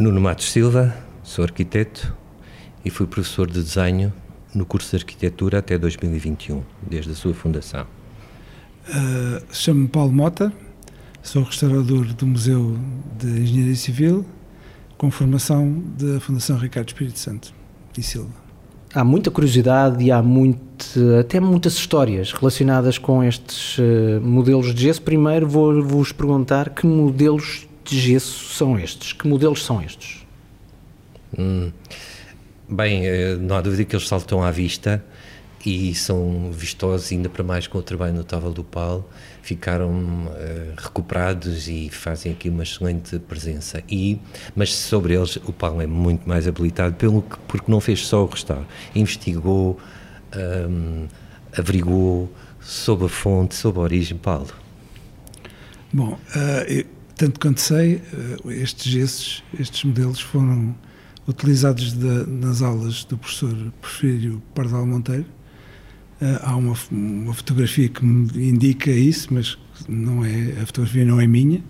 Nuno Matos Silva, sou arquiteto e fui professor de desenho no curso de arquitetura até 2021, desde a sua fundação. Uh, Chamo-me Paulo Mota, sou restaurador do Museu de Engenharia Civil, com formação da Fundação Ricardo Espírito Santo e Silva. Há muita curiosidade e há muito, até muitas histórias relacionadas com estes uh, modelos de gesso. Primeiro vou-vos perguntar que modelos de gesso são estes? Que modelos são estes? Hum, bem, eh, não há dúvida que eles saltam à vista e são vistosos, ainda para mais com o trabalho notável do Paulo, ficaram uh, recuperados e fazem aqui uma excelente presença. E, mas sobre eles, o Paulo é muito mais habilitado, pelo que, porque não fez só o restauro, investigou, um, averigou sobre a fonte, sobre a origem. Paulo. Bom, uh, tanto quanto sei, uh, estes gessos, estes modelos foram utilizados de, nas aulas do professor Porfírio Pardal Monteiro Uh, há uma, uma, fotografia que me indica isso, mas não é, a fotografia não é minha.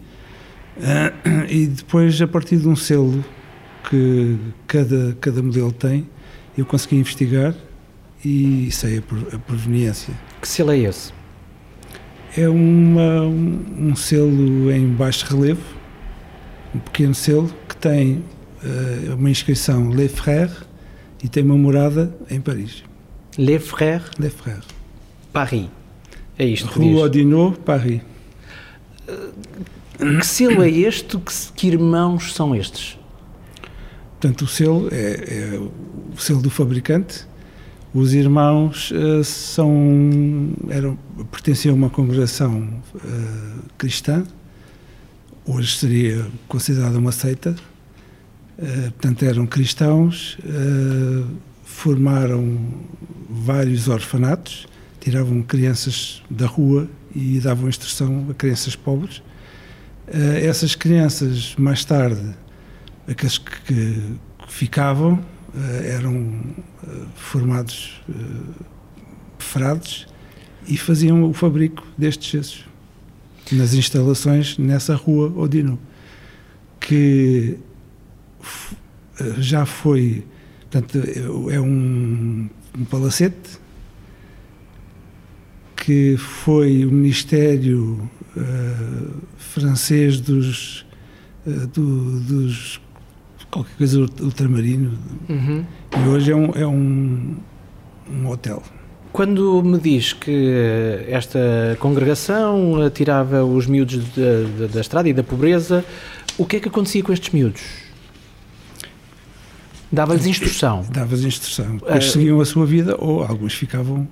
Uh, e depois, a partir de um selo que cada, cada modelo tem, eu consegui investigar e sei a proveniência. Que selo é esse? É uma, um, um, selo em baixo relevo, um pequeno selo que tem uh, uma inscrição Le Frère e tem uma morada em Paris. Les Frères. Les Frères. Paris. É isto Rue Odinot, Paris. Que selo é este? Que, que irmãos são estes? Portanto, o selo é, é o selo do fabricante. Os irmãos uh, são, eram, pertenciam a uma congregação uh, cristã, hoje seria considerada uma seita, uh, portanto eram cristãos, formaram vários orfanatos, tiravam crianças da rua e davam instrução a crianças pobres. Essas crianças, mais tarde, aqueles que, ficavam, eram uh, formados frades e faziam o fabrico destes gessos nas instalações nessa rua Odino, que já foi Portanto, é um, um palacete que foi o Ministério uh, francês dos, uh, do, dos qualquer coisa ultramarino uhum. e hoje é um, é um, um hotel. Quando me diz que esta congregação tirava os miúdos da, da estrada e da pobreza, o que é que acontecia com estes miúdos? Dava-lhes instrução. Dava-lhes instrução. Depois uh, seguiam a sua vida ou alguns ficavam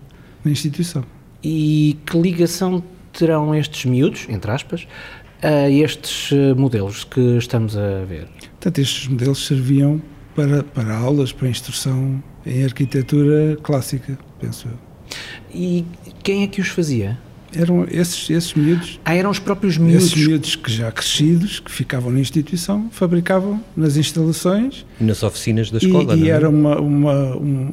na instituição. E que ligação terão estes miúdos, entre aspas, a estes eh, modelos que estamos a ver? Portanto, estes modelos serviam para, para aulas, para instrução em arquitetura clássica, penso eu. E quem é que os fazia? eram esses, esses miúdos. Ah, eram os próprios miúdos? Esses miúdos que já crescidos, que ficavam na instituição, fabricavam nas instalações. E nas oficinas da escola, e, não e é? era uma... uma um,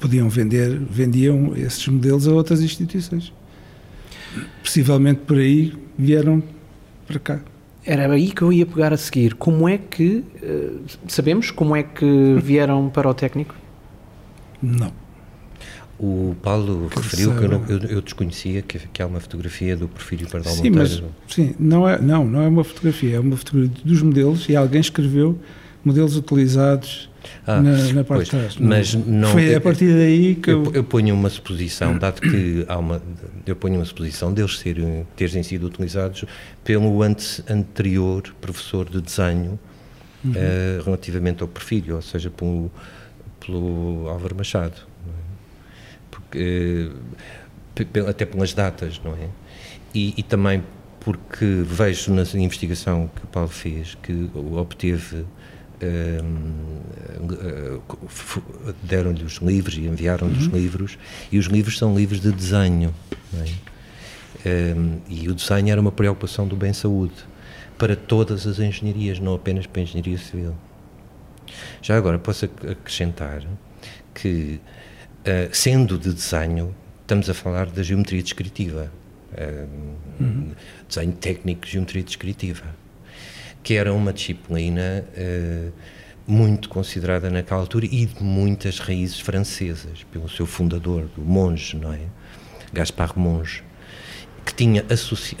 podiam vender, vendiam esses modelos a outras instituições. Possivelmente por aí vieram para cá. Era aí que eu ia pegar a seguir. Como é que, eh, sabemos como é que vieram para o técnico? Não. O Paulo que referiu que eu, não, eu, eu, desconhecia que, que há uma fotografia do Porfírio Pardal sim, Monteiro. Mas, sim, não é, não, não é uma fotografia, é uma fotografia dos modelos e alguém escreveu modelos utilizados ah, na, na, parte pois, de trás. Mas não, Foi a partir daí que eu, eu, eu ponho uma suposição, dado que há uma, eu ponho uma suposição deles serem, terem sido utilizados pelo ante, anterior professor de desenho uhum. uh, relativamente ao Porfírio, ou seja, pelo, pelo Álvaro Machado porque, até pelas datas, não é? E, e, também porque vejo na investigação que o Paulo fez que obteve deram-lhe os livros e enviaram-lhe uhum. os livros e os livros são livros de desenho é? um, e o desenho era uma preocupação do bem-saúde para todas as engenharias, não apenas para a engenharia civil. Já agora posso acrescentar que Uh, sendo de desenho, estamos a falar da geometria descritiva. Uh, uhum. Desenho técnico, geometria descritiva. Que era uma disciplina uh, muito considerada naquela altura e de muitas raízes francesas, pelo seu fundador, o Monge, não é? Gaspar Monge, que tinha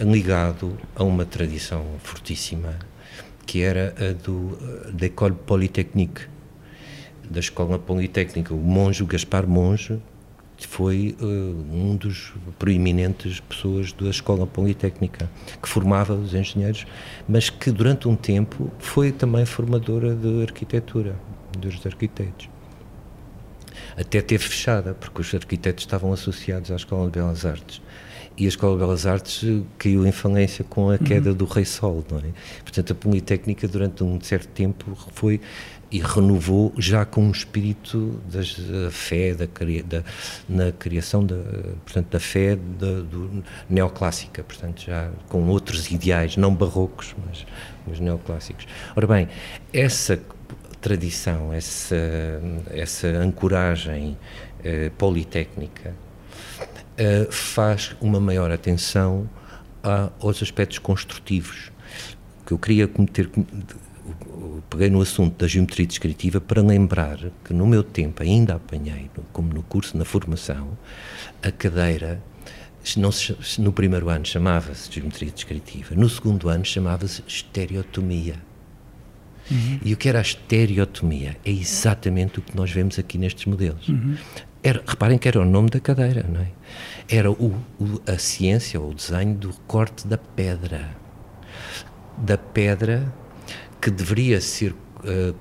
ligado a uma tradição fortíssima, que era a do da École Polytechnique, da Escola Politécnica. O Monge, o Gaspar Monge, foi uh, um dos proeminentes pessoas da Escola Politécnica, que formava os engenheiros, mas que durante um tempo foi também formadora de arquitetura, dos arquitetos. Até teve fechada, porque os arquitetos estavam associados à Escola de Belas Artes. E a Escola de Belas Artes caiu em falência com a queda uhum. do Rei Sol, não é? Portanto, a Politécnica, durante um certo tempo, foi e renovou já com um espírito da fé, da, da, na criação da, portanto, da fé da, do, neoclássica, portanto, já com outros ideais, não barrocos, mas, mas neoclássicos. Ora bem, essa tradição, essa, essa ancoragem eh, politécnica eh, faz uma maior atenção a, aos aspectos construtivos que eu queria cometer peguei no assunto da geometria descritiva para lembrar que no meu tempo ainda apanhei, como no curso, na formação, a cadeira, não se, no primeiro ano chamava-se geometria descritiva, no segundo ano chamava-se estereotomia. Uhum. E o que era a estereotomia? É exatamente o que nós vemos aqui nestes modelos. Uhum. Era, reparem que era o nome da cadeira, não é? Era o, o, a ciência ou o desenho do corte da pedra. Da pedra que deveria ser uh,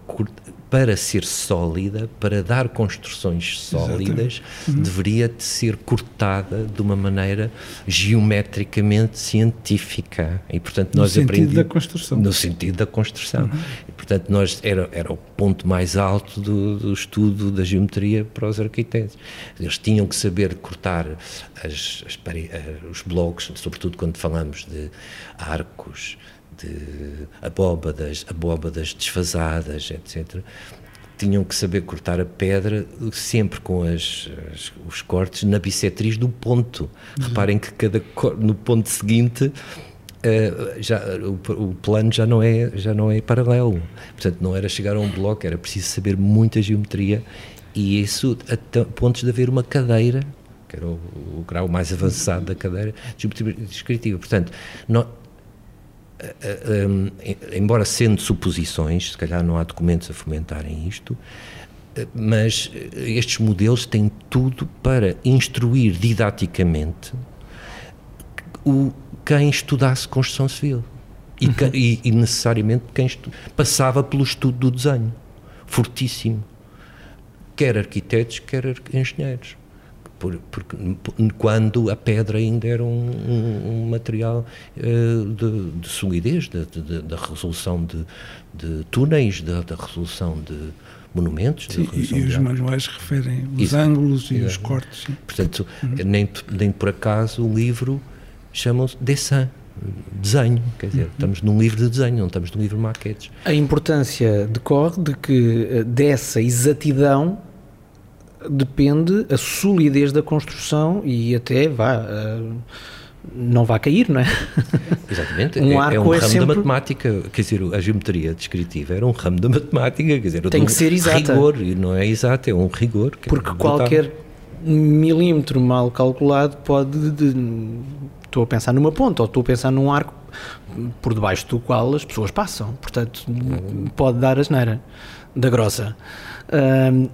para ser sólida, para dar construções sólidas, uhum. deveria de ser cortada de uma maneira geometricamente científica. E, portanto, nós no sentido da construção. No sentido da construção. Uhum. Portanto, nós, era, era o ponto mais alto do, do, estudo da geometria para os arquitetos. Eles tinham que saber cortar as, as, eh, os blocos, sobretudo quando falamos de arcos, de abóbadas, abóbadas desfasadas, etc., tinham que saber cortar a pedra sempre com as, as, os cortes na bissetriz do ponto. Uhum. Reparem que cada no ponto seguinte uh, já, o, o, plano já não, é, já não é paralelo. Portanto, não era chegar a um bloco, era preciso saber muita geometria e isso a pontos de haver uma cadeira que era o, o grau mais avançado da cadeira de geometria descritiva. Portanto, não, embora sendo suposições, se calhar não há documentos a fomentarem isto, eh, mas eh, estes modelos têm tudo para instruir didaticamente o, quem estudasse construção civil. E, uhum. e, e necessariamente quem passava pelo estudo do desenho, fortíssimo. Quer arquitetos, quer engenheiros por, porque quando a pedra ainda era um, um, um material uh, de, de, solidez, da resolução de, de túneis, da, resolução de monumentos. Sim, e, os manuais referem os Isso, ângulos e os cortes. Sim. Portanto, uhum. nem, nem por acaso o livro chama-se Dessin, desenho, quer dizer, uhum. estamos num livro de desenho, não estamos num livro de maquetes. A importância decorre de que eh, dessa exatidão depende a solidez da construção e até vá. Uh, não vai cair, não é? Exatamente. um é, é, um é ramo sempre... da matemática, quer dizer, a geometria descritiva era um ramo da matemática, quer dizer, tem que ser exata. rigor, e não é exato, é um rigor. Porque qualquer milímetro mal calculado pode, de, estou a pensar numa ponta, ou estou a pensar num arco por debaixo do qual as pessoas passam, portanto, pode dar asneira da grossa. Uh,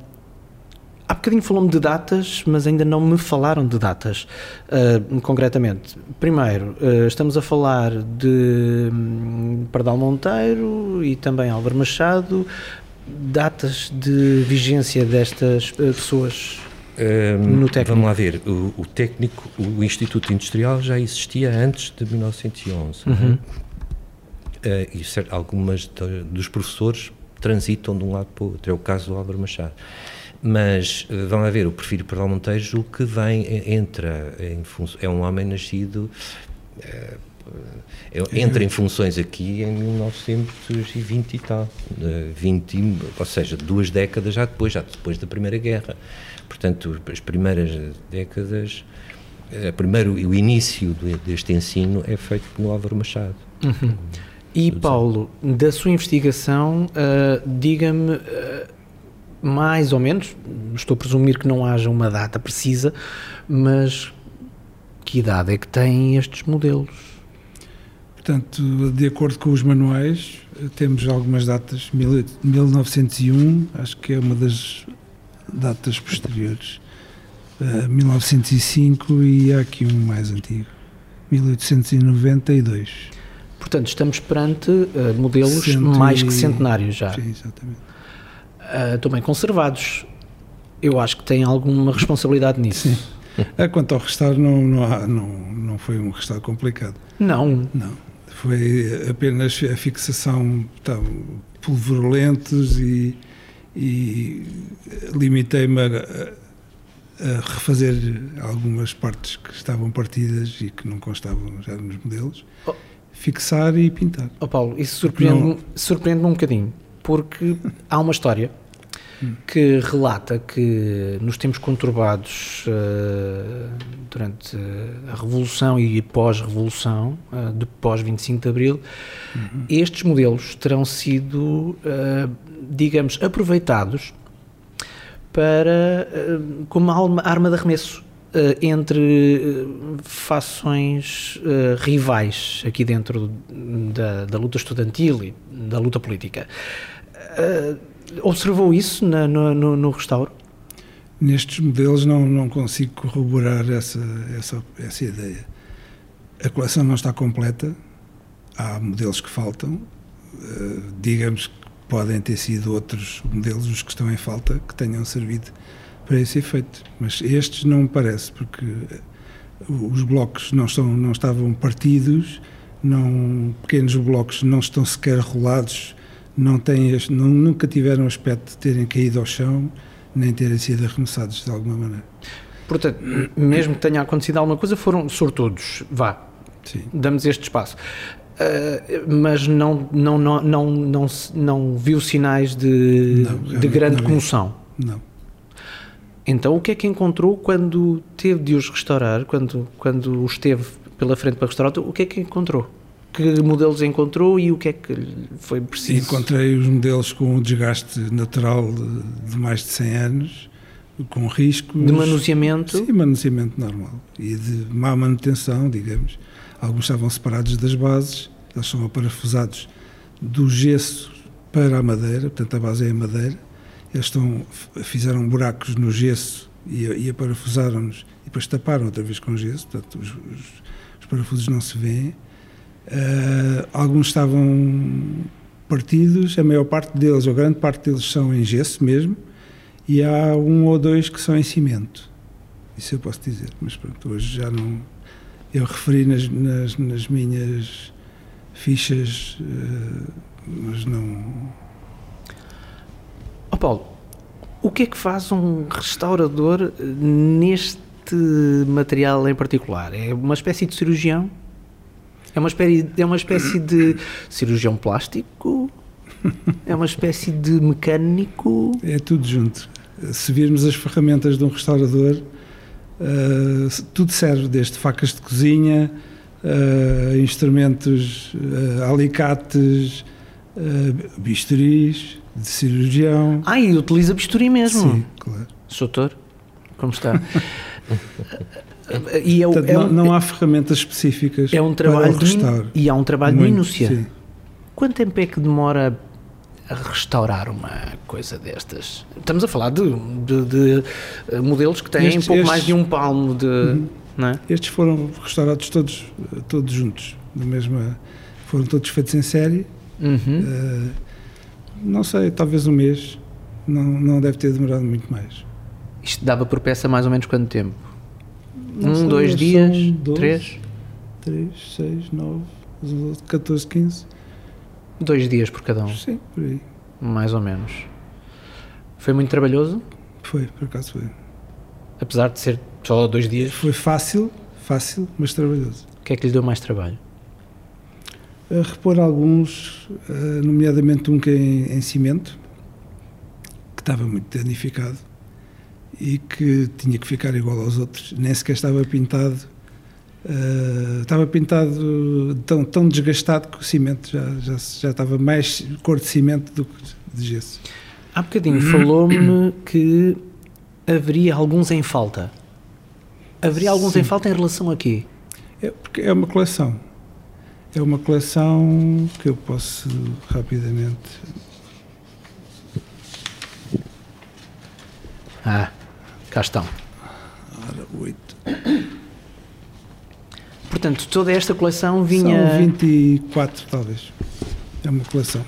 Há bocadinho falou-me de datas, mas ainda não me falaram de datas, uh, concretamente. Primeiro, uh, estamos a falar de um, Pardal Monteiro e também Álvaro Machado. Datas de vigência destas uh, pessoas um? Vamos lá ver. O, o, técnico, o Instituto Industrial já existia antes de 1911. É? Uhum. e certo, algumas de, dos professores transitam de um lado para o outro. É o caso do Álvaro Machado. Mas vão a ver, o perfil Perdão Montejo que vem, eh, entra em função, é um homem nascido, é, entra em funções aqui em 1920 e tal, 20, ou seja, duas décadas já depois, já depois da Primeira Guerra. Portanto, as primeiras décadas, primeiro, o início deste ensino é feito no Álvaro Machado. Uhum. E Paulo, da sua investigação, uh, diga-me uh, mais ou menos, estou a presumir que não haja uma data precisa, mas que idade é que têm estes modelos? Portanto, de acordo com os manuais, temos algumas datas. 1901, acho que é uma das datas posteriores. Uh, 1905 e há aqui um mais antigo. 1892. Portanto, estamos perante uh, modelos mais que centenários já. Sim, exatamente. Uh, também conservados. Eu acho que têm alguma responsabilidade nisso. Sim. Quanto ao restauro, não, não, há, não, não foi um restauro complicado. Não. Não. Foi apenas a fixação tá, pulverulentos e, e limitei-me a, a, refazer algumas partes que estavam partidas e que não constavam já nos modelos, oh. fixar e pintar. Oh Paulo, isso surpreende-me surpreende um bocadinho, porque há uma história que relata que nos tempos conturbados uh, durante a Revolução e pós-Revolução, uh, de pós-25 de Abril, uhum. estes modelos terão sido, uh, digamos, aproveitados para, como arma de arremesso entre fações rivais aqui dentro da, da luta estudantil e da luta política Observou isso na, no, no, restauro? Nestes modelos não, não consigo corroborar essa, essa, essa ideia. A coleção não está completa, há modelos que faltam, digamos que podem ter sido outros modelos os que estão em falta que tenham servido para esse efeito, mas estes não me parece, porque os blocos não, estão, não estavam partidos, não, pequenos blocos não estão sequer rolados não têm, não, nunca tiveram o aspecto de terem caído ao chão, nem terem sido arremessados de alguma maneira. Portanto, mesmo que tenha acontecido alguma coisa, foram sortudos. Vá, Sim. damos este espaço. Uh, mas não, não, não, não, não, não viu sinais de, não, de grande comoção? Não. Então, o que é que encontrou quando teve de os restaurar, quando, quando os teve pela frente para restaurar, o que é que encontrou? que modelos encontrou e o que é que foi preciso? Encontrei os modelos com um desgaste natural de, de mais de 100 anos, com riscos... De manuseamento? Sim, manuseamento normal. E de má manutenção, digamos. Alguns estavam separados das bases, eles são aparafusados do gesso para a madeira, portanto a base é a madeira. Eles estão, fizeram buracos no gesso e, e aparafusaram-nos e depois taparam outra vez com gesso, portanto os, os, os parafusos não se vêem Uh, alguns estavam partidos, a maior parte deles, ou grande parte deles, são em gesso mesmo, e há um ou dois que são em cimento. Isso eu posso dizer, mas pronto, hoje já não. Eu referi nas, nas, nas minhas fichas, uh, mas não. Oh Paulo, o que é que faz um restaurador neste material em particular? É uma espécie de cirurgião? É uma espécie, é uma espécie de cirurgião plástico? É uma espécie de mecânico? É tudo junto. Se virmos as ferramentas de um restaurador, uh, tudo serve, desde facas de cozinha, uh, instrumentos, uh, alicates, bisturis de cirurgião. Ah, e utiliza bisturi mesmo? Sim, claro. Soutor, como está? E é, Portanto, é um, não, não, há ferramentas específicas é um trabalho para o restaurar. E há um trabalho Muito, de minúcia. Sim. Quanto tempo é que demora a restaurar uma coisa destas? Estamos a falar de, de, de eh, modelos que têm estes, pouco estes, mais de um palmo de. Uhum. É? Estes foram restaurados todos, todos juntos, da mesma, foram todos feitos em série. Uhum. Uh, não sei, talvez um mês. Não, não deve ter demorado muito mais. Isto dava por peça mais ou menos quanto tempo? um, sei, dois dias, 12, três? 3, 6, 9, 14, 15. Dois dias por cada um? Sim, por aí. Mais ou menos. Foi muito trabalhoso? Foi, por acaso foi. Apesar de ser só dois dias? Foi fácil, fácil, mas trabalhoso. O que é que lhe deu mais trabalho? A repor alguns, eh, nomeadamente um que é em, em cimento, que estava muito danificado e que tinha que ficar igual aos outros, nem sequer estava pintado Uh, estava pintado tão, tão desgastado que o cimento já, já, já estava mais cor de cimento do que de gesso. Há bocadinho falou-me que haveria alguns em falta. Haveria alguns Sim. em falta em relação a quê? É, porque é uma coleção. É uma coleção que eu posso rapidamente. Ah, cá estão. Ora, oito. Portanto, toda esta coleção vinha. São 24, talvez. É uma coleção.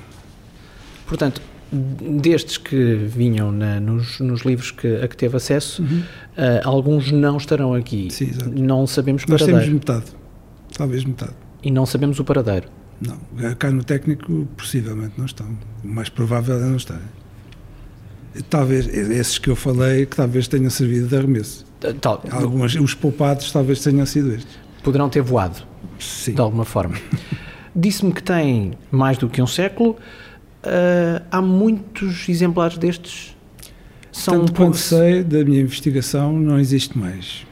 Portanto, destes que vinham na, nos, nos, livros que, a que teve acesso, uhum. uh, alguns não estarão aqui. Sim, exato. Não sabemos Nós paradeiro. temos metade, talvez metade. E não sabemos o paradeiro? Não. Cá no técnico, possivelmente não estão. O mais provável é não estarem. Talvez, esses que eu falei, que talvez tenham servido de arremesso. Tal, Algumas, os poupados talvez tenham sido estes. Poderão ter voado, Sim. de alguma forma. Disse-me que tem mais do que um século. Uh, há muitos exemplares destes? São Tanto quanto sei da minha investigação, não existe mais.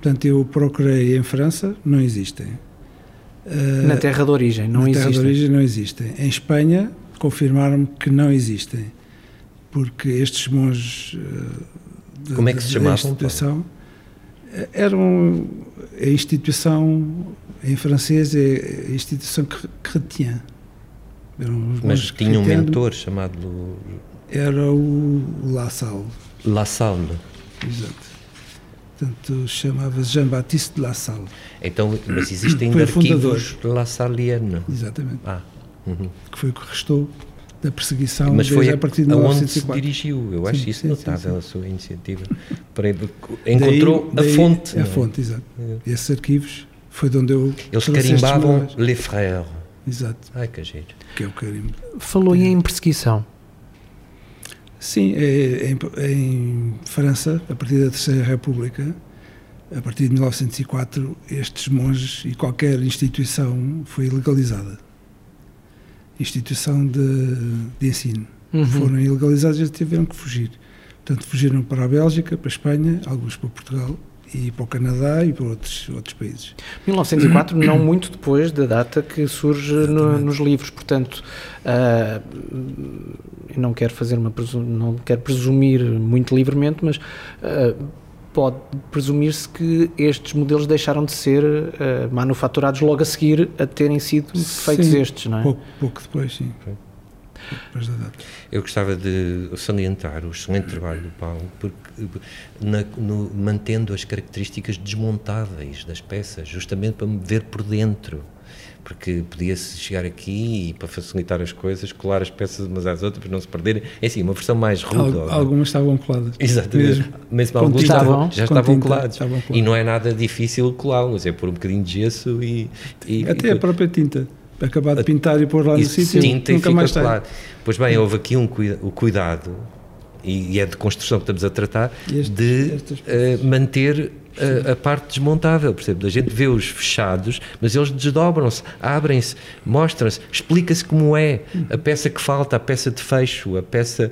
Portanto, eu procurei em França, não existem. Uh, na terra de origem, não na existem. Na terra de origem não existem. Em Espanha, confirmaram-me que não existem. Porque estes monges. Uh, Como é que se chamavam? Instituição, eram a instituição, em francês, é a instituição chrétien mas tinha um mentor chamado. Era o La Salle. La Salle. Exato. Portanto, chamava-se Jean-Baptiste de La Salle. Então, mas existem arquivos La Sallienne. Exatamente. Ah. Uhum. Que foi o que restou da perseguição mas foi a, partir de aonde se dirigiu. Eu acho sim, isso sim, notável, sim, a sua iniciativa. Para, encontrou daí, daí a fonte. A é? fonte, exato. É. Esses arquivos foi de onde eu. Eles carimbavam Les Frères. Exato. Ai, que giro. Que é o carimbo. Falou é. em perseguição. Sim, é, em, em, França, a partir da Terceira República, a partir de 1904, estes monges e qualquer instituição foi legalizada. Instituição de, de ensino. Uhum. Foram ilegalizados e tiveram que fugir. Portanto, fugiram para a Bélgica, para a Espanha, alguns para Portugal e para o Canadá e para outros, outros países. 1904, não muito depois da data que surge no, nos livros, portanto, uh, não quero fazer uma não quero presumir muito livremente, mas uh, pode presumir-se que estes modelos deixaram de ser uh, manufaturados logo a seguir a terem sido feitos sim, estes, não é? Pouco, pouco depois, sim. Okay. Eu gostava de salientar o excelente trabalho do Paulo, porque na, no, mantendo as características desmontáveis das peças, justamente para me ver por dentro. Porque podia-se chegar aqui e, para facilitar as coisas, colar as peças umas às outras para não se perderem. É assim, uma versão mais rude. Al, algumas estavam coladas. Exatamente. Mesmo, Mesmo alguns estavam, já estavam colados. Estavam colados. E não é nada difícil colá-los, é pôr um bocadinho de gesso e. e Até e, a própria tinta acabar de pintar e pôr lá no sítio, nunca mais claro. Pois bem, houve aqui um o cuidado, e é de construção que estamos a tratar, este, de uh, manter a, a, parte desmontável, percebe? A gente vê os fechados, mas eles desdobram-se, abrem-se, mostram-se, explica-se como é a peça que falta, a peça de fecho, a peça.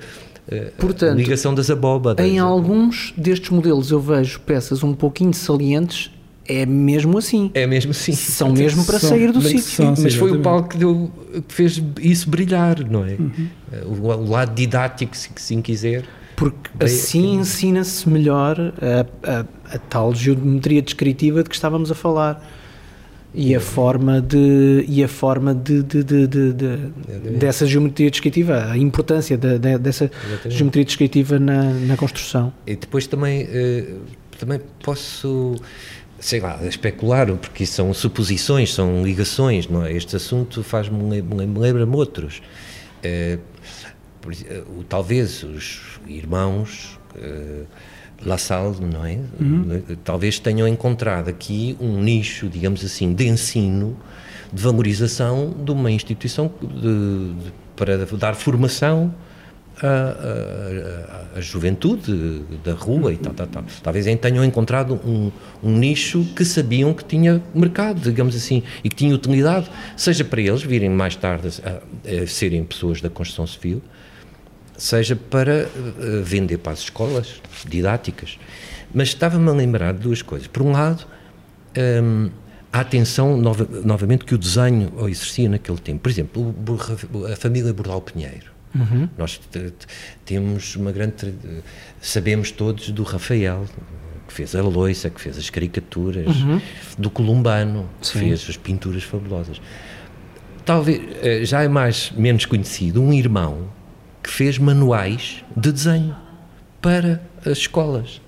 Uh, Portanto, a ligação das abóbadas. Em alguns destes modelos eu vejo peças um pouquinho salientes é mesmo assim. É mesmo assim. São mesmo para são, sair do sítio. Mas, mas foi o Paulo que, deu, que fez isso brilhar, não é? Uhum. O, o, lado didático, se assim quiser. Porque assim ensina-se melhor a, a, a, tal geometria descritiva de que estávamos a falar. E a forma de e a forma de, de, de, de, de dessa geometria descritiva, a importância de, dessa Exatamente. geometria descritiva na, na construção. E depois também, uh, também posso sei lá, especular, porque são suposições, são ligações, não é? Este assunto faz-me lembra-me outros. Por, talvez os irmãos uh, La Salle, não é? Uhum. Talvez tenham encontrado aqui um nicho, digamos assim, de ensino, de valorização de uma instituição de, de, para dar formação a, a, a, juventude da rua e tal, tal, tal. Talvez tenham encontrado um, um, nicho que sabiam que tinha mercado, digamos assim, e que tinha utilidade, seja para eles virem mais tarde a, a serem pessoas da construção civil, seja para uh, vender para as escolas didáticas. Mas estava-me a lembrar de duas coisas. Por um lado, hum, a atenção nova, novamente que o desenho exercia naquele tempo. Por exemplo, a família Bordal Pinheiro. Uhum. Nós temos uma grande. Sabemos todos do Rafael, que fez a loiça, que fez as caricaturas, uhum. do Columbano, que Sim. fez as pinturas fabulosas. Talvez eh, já é mais menos conhecido um irmão que fez manuais de desenho para as escolas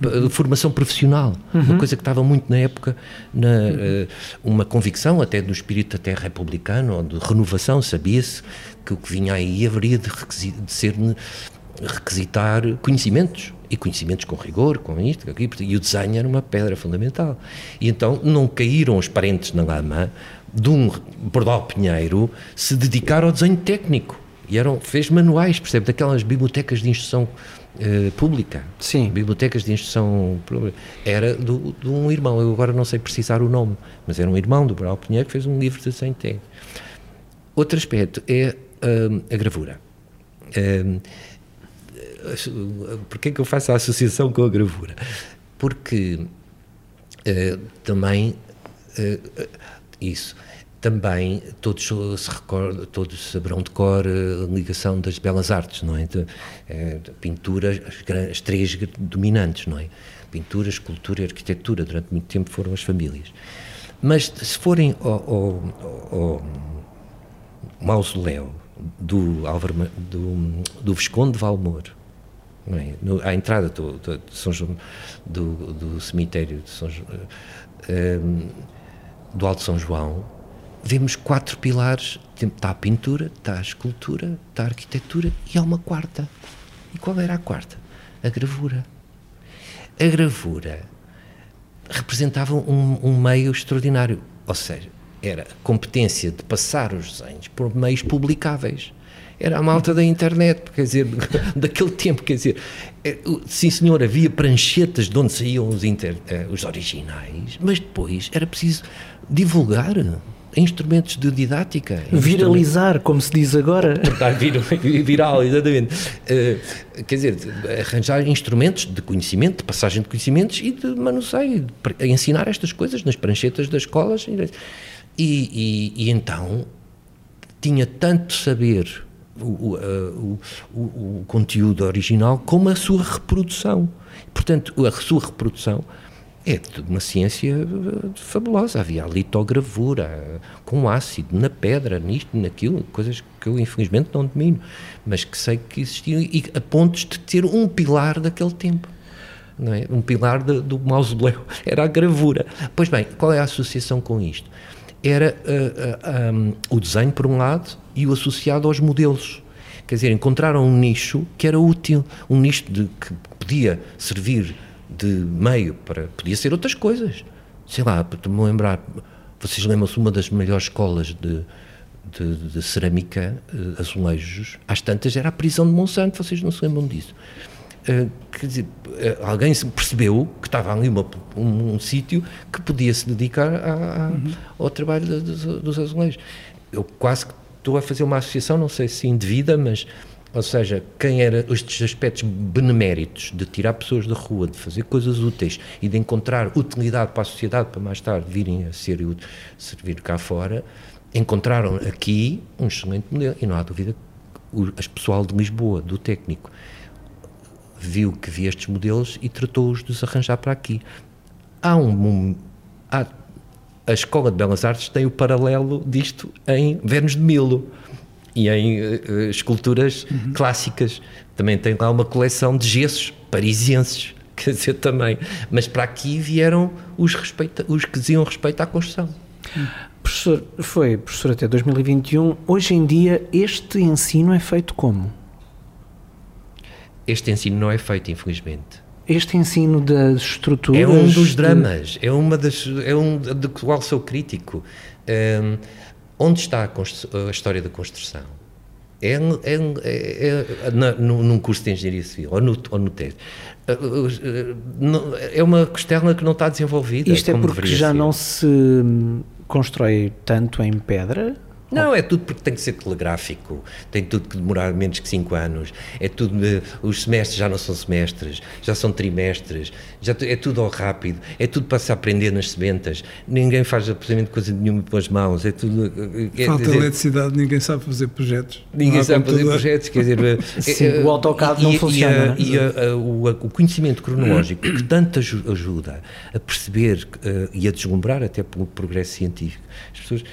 de formação profissional, uhum. uma coisa que estava muito na época, na, uh, uma convicção até do espírito até republicano, ou de renovação, sabia-se que o que vinha aí haveria de, de ser requisitar conhecimentos e conhecimentos com rigor, com isto, com aquilo, e o desenho era uma pedra fundamental. E então não caíram os parentes na lama de um Bordal Pinheiro se dedicar ao desenho técnico. E eram, fez manuais, percebe, daquelas bibliotecas de instrução uh, pública. Sim. Bibliotecas de instrução pública. Era do, de um irmão, eu agora não sei precisar o nome, mas era um irmão do Bordal Pinheiro que fez um livro de desenho técnico. Outro aspecto é uh, a gravura. Uh, Porquê é que eu faço a associação com a gravura? Porque uh, também isso também todos se recordam, todos saberão de cor a ligação das belas artes, não é? De, é, de pintura, as, as, três dominantes, não é? Pintura, escultura e arquitetura, durante muito tempo foram as famílias. Mas se forem ao, ao, ao mausoléu do, Álvaro, do, do Visconde de Valmor, é? No, à entrada do, do, São João, do, do cemitério de São, um, ehm, do Alto São João, vemos quatro pilares. Está a pintura, está a escultura, está a arquitetura e há uma quarta. E qual era a quarta? A gravura. A gravura representava um, um meio extraordinário, ou seja, era a competência de passar os desenhos por meios publicáveis era a malta da internet, quer dizer, daquele tempo, quer dizer, é, sim senhor, havia pranchetas de onde saíam os, inter, eh, os originais, mas depois era preciso divulgar instrumentos de didática. Viralizar, como se diz agora. Tornar viral, exatamente. Uh, quer dizer, arranjar instrumentos de conhecimento, de passagem de conhecimentos e de manuseio, de ensinar estas coisas nas pranchetas das escolas. E, e, e então tinha tanto saber o, o, o, o, conteúdo original como a sua reprodução. Portanto, a sua reprodução é de uma ciência eh, fabulosa. Havia a litogravura com ácido, na pedra, nisto, naquilo, coisas que eu infelizmente não domino, mas que sei que existiam e a pontos de ter um pilar daquele tempo. Não é? Um pilar de, do mausoléu era a gravura. Pois bem, qual é a associação com isto? Era uh, uh, um, o desenho, por um lado, e o associado aos modelos. Quer dizer, encontraram um nicho que era útil, um nicho de, que podia servir de meio para. podia ser outras coisas. Sei lá, para me lembrar, vocês lembram-se uma das melhores escolas de, de, de cerâmica, uh, azulejos, às tantas era a prisão de Monsanto, vocês não se lembram disso. Uh, quer dizer, uh, alguém percebeu que estava ali uma, um, um sítio que podia se dedicar a, a, uhum. ao trabalho de, de, dos azulejos. Eu quase que estou a fazer uma associação, não sei se indevida, mas, ou seja, quem era estes aspectos beneméritos de tirar pessoas da rua, de fazer coisas úteis e de encontrar utilidade para a sociedade para mais tarde virem a ser servir cá fora, encontraram aqui um excelente modelo e não há dúvida que o pessoal de Lisboa, do técnico, viu que havia estes modelos e tratou-os de os arranjar para aqui. Há um, há a Escola de Belas Artes tem o paralelo disto em Vênus de Milo e em uh, esculturas uhum. clássicas. Também tem lá uma coleção de gessos parisienses, quer dizer, também. Mas para aqui vieram os, respeita, os que diziam respeito à construção. Professor, foi professor até 2021. Hoje em dia, este ensino é feito como? Este ensino não é feito, infelizmente este ensino das estruturas. É um dos dramas, de... é uma das. é um do qual sou crítico. Um, onde está a, a, história da construção? É, é, é, é na, num curso de engenharia civil ou no, ou no TED. É uma costela que não está desenvolvida. Isto é porque já ser. não se constrói tanto em pedra? Não, é tudo porque tem que ser telegráfico, tem tudo que demorar menos que 5 anos, é tudo, os semestres já não são semestres, já são trimestres, já é tudo ao rápido, é tudo para se aprender nas sementas, ninguém faz absolutamente coisa nenhuma com as mãos, é tudo... É, Falta dizer, eletricidade, ninguém sabe fazer projetos. Ninguém sabe fazer projetos, quer dizer... Sim, é, o AutoCAD não funciona. E, a, e a, o, o, conhecimento cronológico que tanto ajuda a perceber uh, e a deslumbrar até pelo progresso científico, as pessoas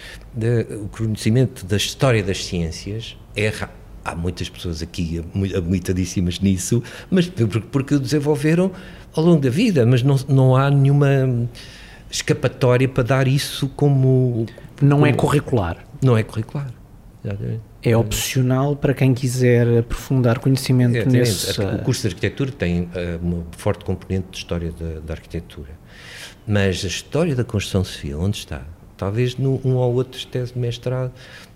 o conhecimento da história das ciências é há muitas pessoas aqui habilitadíssimas nisso, mas porque, porque o desenvolveram ao longo da vida, mas não, não há nenhuma escapatória para dar isso como... Não como, é curricular. Não é curricular, exatamente. É opcional para quem quiser aprofundar conhecimento é, nesse... O curso de arquitetura tem uh, uma forte componente de história da, da arquitetura, mas a história da construção civil, onde está? Talvez num um ou outro tese de mestrado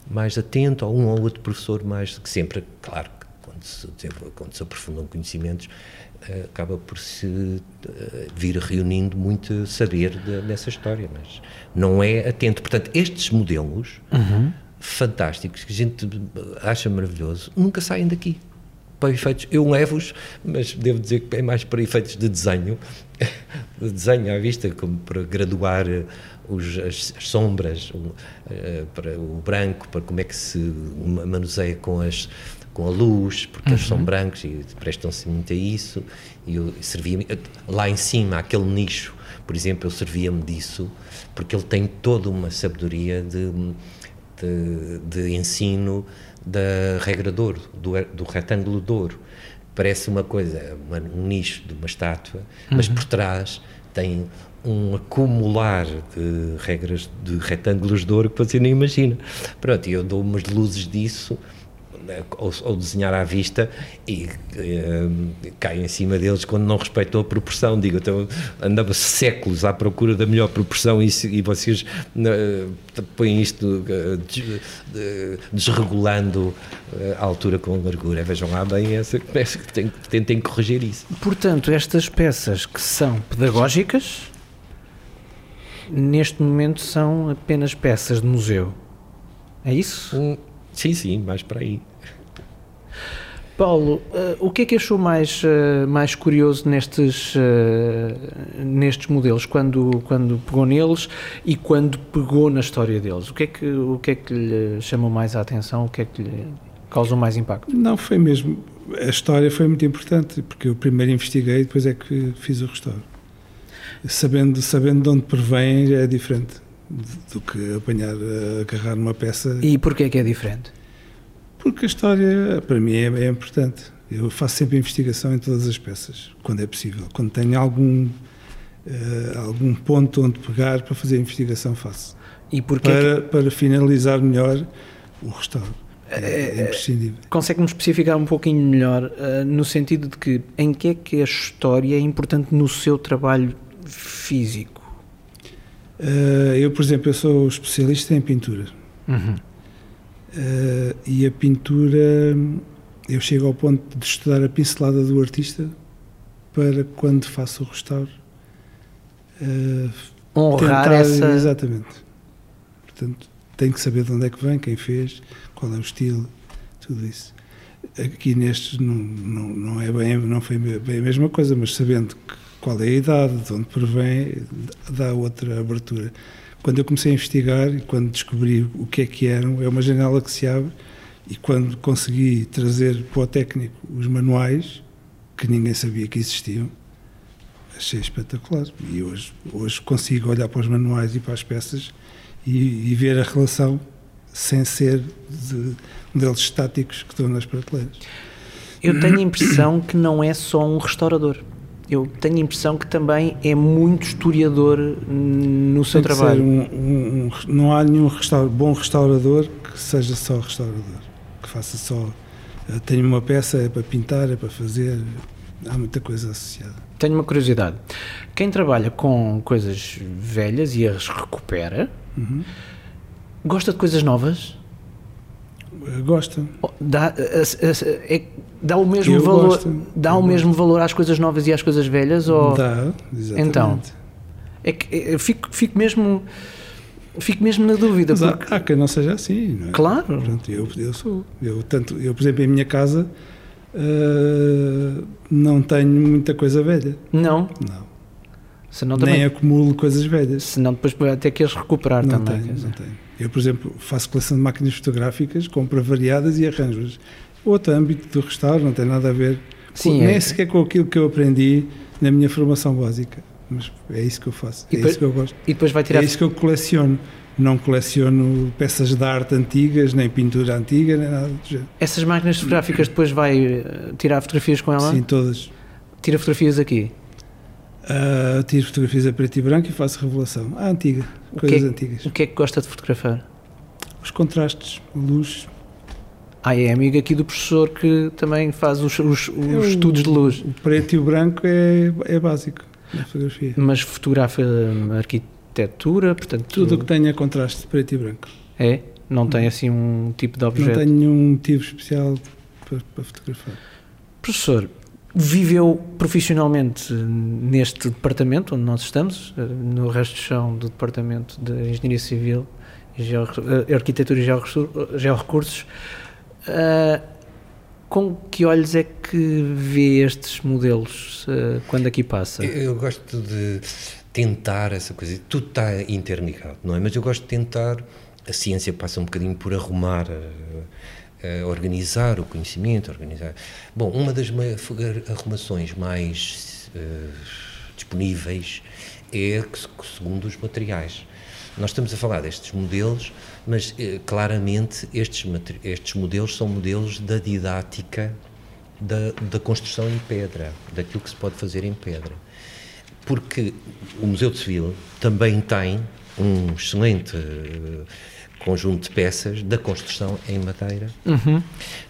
mais atento, ou um ou outro professor mais, que sempre, claro, quando se, quando se aprofundam conhecimentos, uh, acaba por se uh, vir reunindo muito saber de, dessa história, mas não é atento. Portanto, estes modelos uhum. fantásticos, que a gente acha maravilhoso, nunca saem daqui. Para efeitos, eu levo-os, mas devo dizer que é mais para efeitos de desenho, de desenho à vista, como para graduar os, as, as, sombras, o, uh, para o branco, para como é que se manuseia com as com a luz, porque uhum. eles são uhum. brancos e prestam-se muito a isso. E eu servia lá em cima, aquele nicho, por exemplo, eu servia-me disso, porque ele tem toda uma sabedoria de, de, de ensino da regra de ouro, do, do retângulo de ouro. Parece uma coisa, uma, um nicho de uma estátua, uhum. mas por trás tem um acumular de regras de retângulos de ouro que você nem imagina. Pronto, e eu dou umas luzes disso, ou, ou desenhar à vista, e um, cai em cima deles quando não respeitou a proporção. Digo, então andava séculos à procura da melhor proporção e, e vocês uh, põem isto uh, desregulando a altura com a largura. Vejam lá bem essa peça que tem, tentem corrigir isso. Portanto, estas peças que são pedagógicas neste momento são apenas peças de museu. É isso? Hum, sim, sim, mais para aí. Paulo, uh, o que é que achou mais, uh, mais curioso nestes, uh, nestes modelos, quando, quando pegou neles e quando pegou na história deles? O que, é que, o que é que lhe chamou mais a atenção? O que é que lhe causou mais impacto? Não, foi mesmo. A história foi muito importante, porque eu primeiro investiguei e depois é que fiz o restauro sabendo, sabendo de onde provém é diferente do que apanhar, agarrar numa peça. E porquê que é diferente? Porque a história, para mim, é, é, importante. Eu faço sempre investigação em todas as peças, quando é possível. Quando tenho algum, uh, algum ponto onde pegar para fazer a investigação, faço. E porquê para, que... para finalizar melhor o restauro. É, é, é imprescindível. Consegue-me especificar um pouquinho melhor, uh, no sentido de que em que é que a história é importante no seu trabalho físico? Uh, eu, por exemplo, eu sou especialista em pintura. Uhum. Uh, e a pintura, eu chego ao ponto de estudar a pincelada do artista para quando faço o restauro. Uh, Honrar tentar, essa... Exatamente. Portanto, tenho que saber de onde é que vem, quem fez, qual é o estilo, tudo isso. Aqui nestes não, não, não é bem, não foi bem a mesma coisa, mas sabendo qual é a idade, de onde provém, dá outra abertura. Quando eu comecei a investigar e quando descobri o que é que eram, é uma janela que se abre e quando consegui trazer para o técnico os manuais, que ninguém sabia que existiam, achei espetacular. E hoje, hoje consigo olhar para os manuais e para as peças e, e ver a relação sem ser de modelos estáticos que estão nas prateleiras. Eu tenho a impressão que não é só um restaurador eu tenho a impressão que também é muito historiador no seu trabalho. Um, um, um, não há nenhum restaur, bom restaurador que seja só restaurador, que faça só. Eh, tenho uma peça, é para pintar, é para fazer, há muita coisa associada. Tenho uma curiosidade. Quem trabalha com coisas velhas e as recupera, uhum. gosta de coisas novas? Eh, gosta. Oh, dá, eh, é, dá o mesmo eu valor gosto, dá o mesmo valor às coisas novas e às coisas velhas ou dá exatamente então é que eu fico, fico mesmo Fico mesmo na dúvida. Mas há, porque... há quem não seja assim, não é? Claro. Pronto, eu, eu sou. Eu, tanto, eu, por exemplo, em minha casa uh, não tenho muita coisa velha. Não. Não. Senão Nem também, acumulo coisas velhas. senão depois que as recuperar Não também. tenho, não tenho. Eu, por exemplo, faço coleção de máquinas fotográficas, compro variadas e arranjo-as. Outro âmbito do restauro, não tem nada a ver. com- Sim, nem é. sequer com aquilo que eu aprendi na minha formação básica. Mas é isso que eu faço. E é depois- isso que eu gosto. E depois vai tirar. É isso que eu coleciono. Não coleciono peças de arte antigas, nem pintura antiga, nem nada do género. Essas máquinas fotográficas depois vai eh, tirar fotografias com ela? Sim, todas. Tira fotografias aqui. Ah, tiro fotografias a preto e branco e faço revelação. Ah, antiga. O Coisas que é- antigas. O que é que gosta de fotografar? Os contrastes, a luz. Ah, é amigo aqui do professor que também faz os, os- os Eu- estudos de luz. O preto e o branco é, é básico na fotografia. Mas fotografa hum, arquitetura, portanto. Tudo o que tenha contraste preto e branco. É? Não tem assim um tipo de Não objeto. tenho nenhum motivo especial para, para fotografar. Professor, viveu profissionalmente neste departamento onde nós estamos, eh, no resto de chão do departamento de Engenharia Civil, Geo- eh, Arquitetura e Georrecursos. Georrecursos. Ah, com que olhos é que vê estes modelos eh, quando aqui passa? Eu, gosto de tentar essa coisa. Tudo está interligado, não é? Mas eu gosto de tentar. A ciência passa um bocadinho por arrumar, eh, eh, organizar o conhecimento, organizar. Bom, uma das ma- arrumações mais eh, disponíveis é segundo os materiais. Nós estamos a falar destes modelos, mas eh, claramente estes, estes modelos são modelos da didática da, da construção em pedra, daquilo que se pode fazer em pedra. Porque o Museu de Seville também tem um excelente eh, conjunto de peças da construção em madeira, Uhum.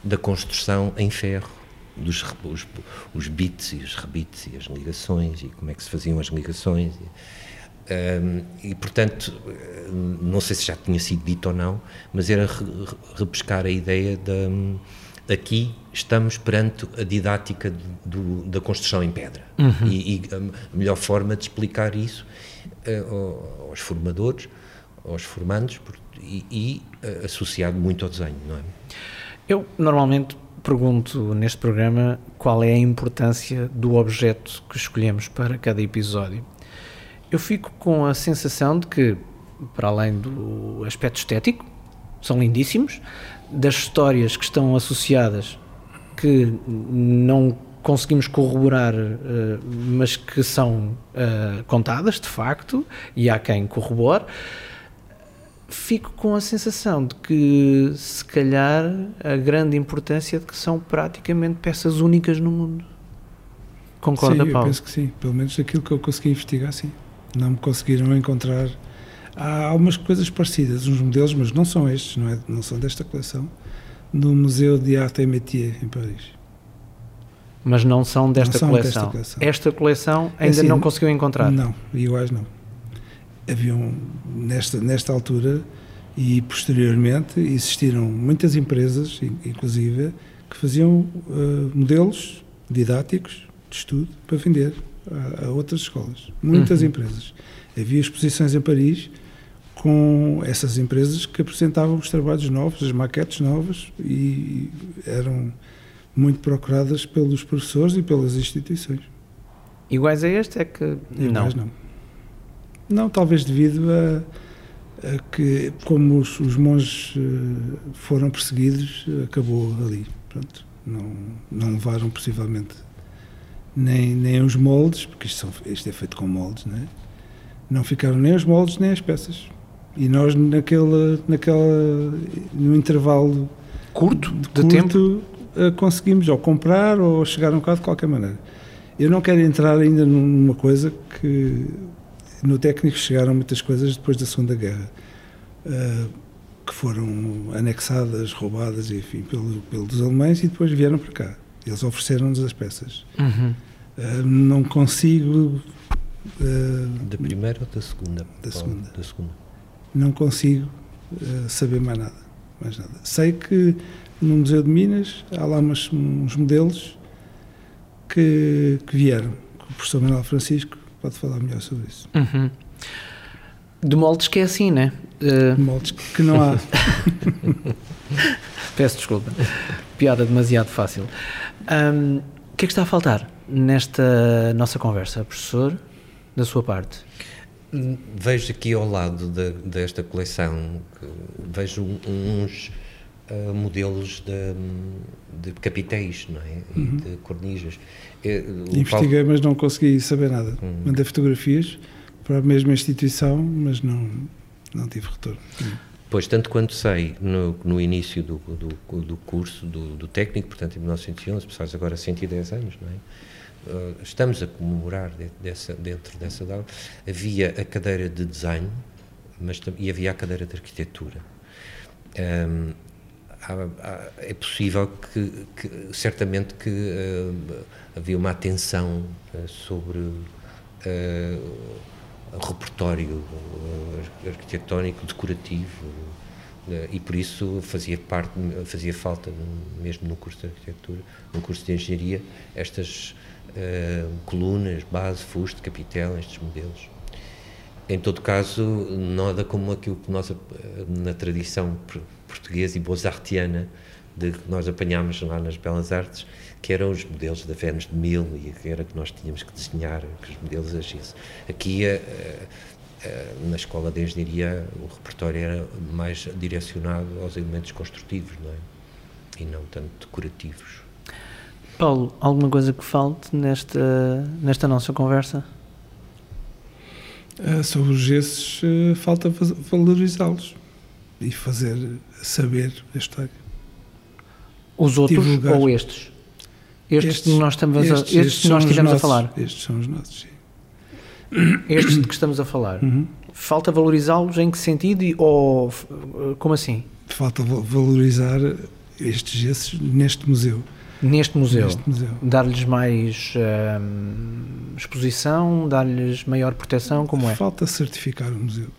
da construção em ferro, dos os, os bits e os rebites e as ligações e como é que se faziam as ligações. E, Ahm, e, portanto, eh, não sei se já tinha sido dito ou não, mas era re- re- repescar a ideia da. Aqui estamos perante a didática de- do- da construção em pedra. E, e a melhor forma de explicar isso ao- aos formadores, aos formandos, por- e, e, eh, associado muito ao desenho, não é? Eu normalmente pergunto neste programa qual é a importância do objeto que escolhemos para cada episódio. Eu fico com a sensação de que, para além do aspecto estético, são lindíssimos, das histórias que estão associadas que não conseguimos corroborar, eh, mas que são eh, contadas de facto, e há quem corrobore fico com a sensação de que, se calhar, a grande importância de que são praticamente peças únicas no mundo. Concorda, sim, eu Paulo? penso que sim. Pelo menos aquilo que eu consegui investigar, sim. Não me conseguiram encontrar. Há algumas coisas parecidas, uns modelos, mas não são estes, não, é, não são desta coleção, no Museu de Arte et Métier, em Paris. Mas não são desta, Não são coleção. desta coleção. Esta coleção É ainda assim, não conseguiu encontrar. Não, iguais não. Haviam, nesta, nesta altura e posteriormente, existiram muitas empresas, in- inclusive, que faziam eh, modelos didáticos de estudo para vender a, a outras escolas. Muitas Uhum. empresas. Havia exposições em Paris com essas empresas que apresentavam os trabalhos novos, as maquetes novas e eram muito procuradas pelos professores e pelas instituições. Iguais a este é que E não. não. Não, talvez devido a, a que, como os, os monges eh, foram perseguidos, acabou ali. Pronto. Não, não levaram possivelmente nem, nem os moldes, porque isto, são, isto é feito com moldes, não é? Não ficaram nem os moldes nem as peças. E nós, naquela, naquela, no intervalo Curto de de tempo. curto, eh, conseguimos ou comprar ou chegar um bocado de qualquer maneira. Eu não quero entrar ainda numa coisa que no técnico chegaram muitas coisas depois da Segunda Guerra eh, que foram anexadas, roubadas, enfim, pelo, pelos alemães e depois vieram para cá. Eles ofereceram-nos as peças. Uhum. Eh, não consigo eh, Da primeira ou da segunda? Da segunda. Da segunda. não consigo saber mais nada, mais nada. Sei que no Museu de Minas há lá umas- uns modelos que, que vieram. que O professor Manuel Francisco pode falar melhor sobre isso. Uhum. De moldes que é assim, né? Uh... Moldes que não há. Peço desculpa. Piada demasiado fácil. Um, o que é que está a faltar nesta nossa conversa, professor, da sua parte? Vejo aqui ao lado de, desta coleção, vejo uns uh, modelos de, de capitéis não é? e uhum. de cornijas. Eh, Investiguei, Paulo... mas não consegui saber nada. Uhum. Mandei fotografias para a mesma instituição, mas não, não tive retorno. Pois, tanto quanto sei, no, no início do, do, do curso, do, do, técnico, portanto, em 1911, passados agora 110 anos, não é? Uh, estamos a comemorar dessa, dentro dessa data, havia a cadeira de desenho mas, e havia a cadeira de arquitetura. Um, há, há, é possível que, que certamente que uh, havia uma atenção uh, sobre repertório arquitetónico decorativo e por isso fazia parte fazia falta mesmo no curso de arquitetura no curso de engenharia estas colunas base fuste capitel estes modelos em todo caso nada como aquilo que nós na tradição portuguesa e bozartiana de que nós apanhámos lá nas belas artes que eram os modelos da Vênus de Mil e que era que nós tínhamos que desenhar, que os modelos agissem. Aqui, uh, uh, na escola de engenharia, o repertório era mais direcionado aos elementos construtivos, não é? E não tanto decorativos. Paulo, alguma coisa que falte nesta, nesta nossa conversa? Uh, sobre os gessos, falta valorizá-los e fazer saber a história. Os outros Divulgar. ou estes? Estes, estes nós, estamos estes, a, estes estes nós estivemos nossos, a falar. Estes são os nossos, sim. Estes de que estamos a falar. Uhum. Falta valorizá-los em que sentido e, ou como assim? Falta valorizar estes gessos neste museu. Neste museu. museu. Dar-lhes mais hum, exposição, dar-lhes maior proteção, como é? Falta certificar o museu.